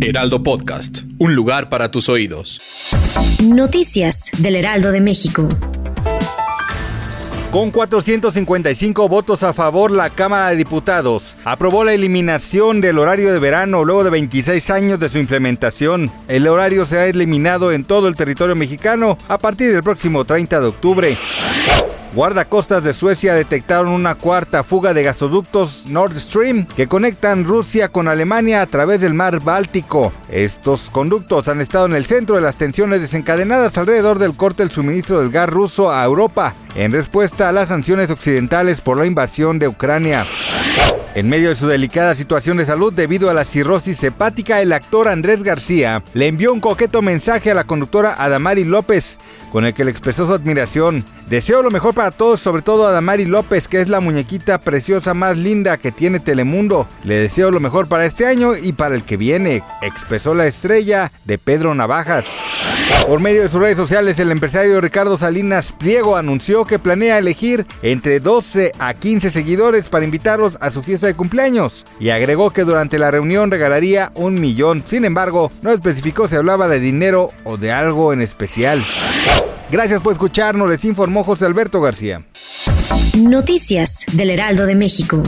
Heraldo Podcast, un lugar para tus oídos. Noticias del Heraldo de México. Con 455 votos a favor, la Cámara de Diputados aprobó la eliminación del horario de verano luego de 26 años de su implementación. El horario será eliminado en todo el territorio mexicano a partir del próximo 30 de octubre. Guardacostas de Suecia detectaron una cuarta fuga de gasoductos Nord Stream que conectan Rusia con Alemania a través del mar Báltico. Estos conductos han estado en el centro de las tensiones desencadenadas alrededor del corte del suministro del gas ruso a Europa en respuesta a las sanciones occidentales por la invasión de Ucrania. En medio de su delicada situación de salud debido a la cirrosis hepática, el actor Andrés García le envió un coqueto mensaje a la conductora Adamari López, con el que le expresó su admiración. Deseo lo mejor para todos, sobre todo a Adamari López, que es la muñequita preciosa más linda que tiene Telemundo. Le deseo lo mejor para este año y para el que viene, expresó la estrella de Pedro Navajas. Por medio de sus redes sociales, el empresario Ricardo Salinas Pliego anunció que planea elegir entre 12 a 15 seguidores para invitarlos a su fiesta de cumpleaños y agregó que durante la reunión regalaría un millón. Sin embargo, no especificó si hablaba de dinero o de algo en especial. Gracias por escucharnos, les informó José Alberto García. Noticias del Heraldo de México.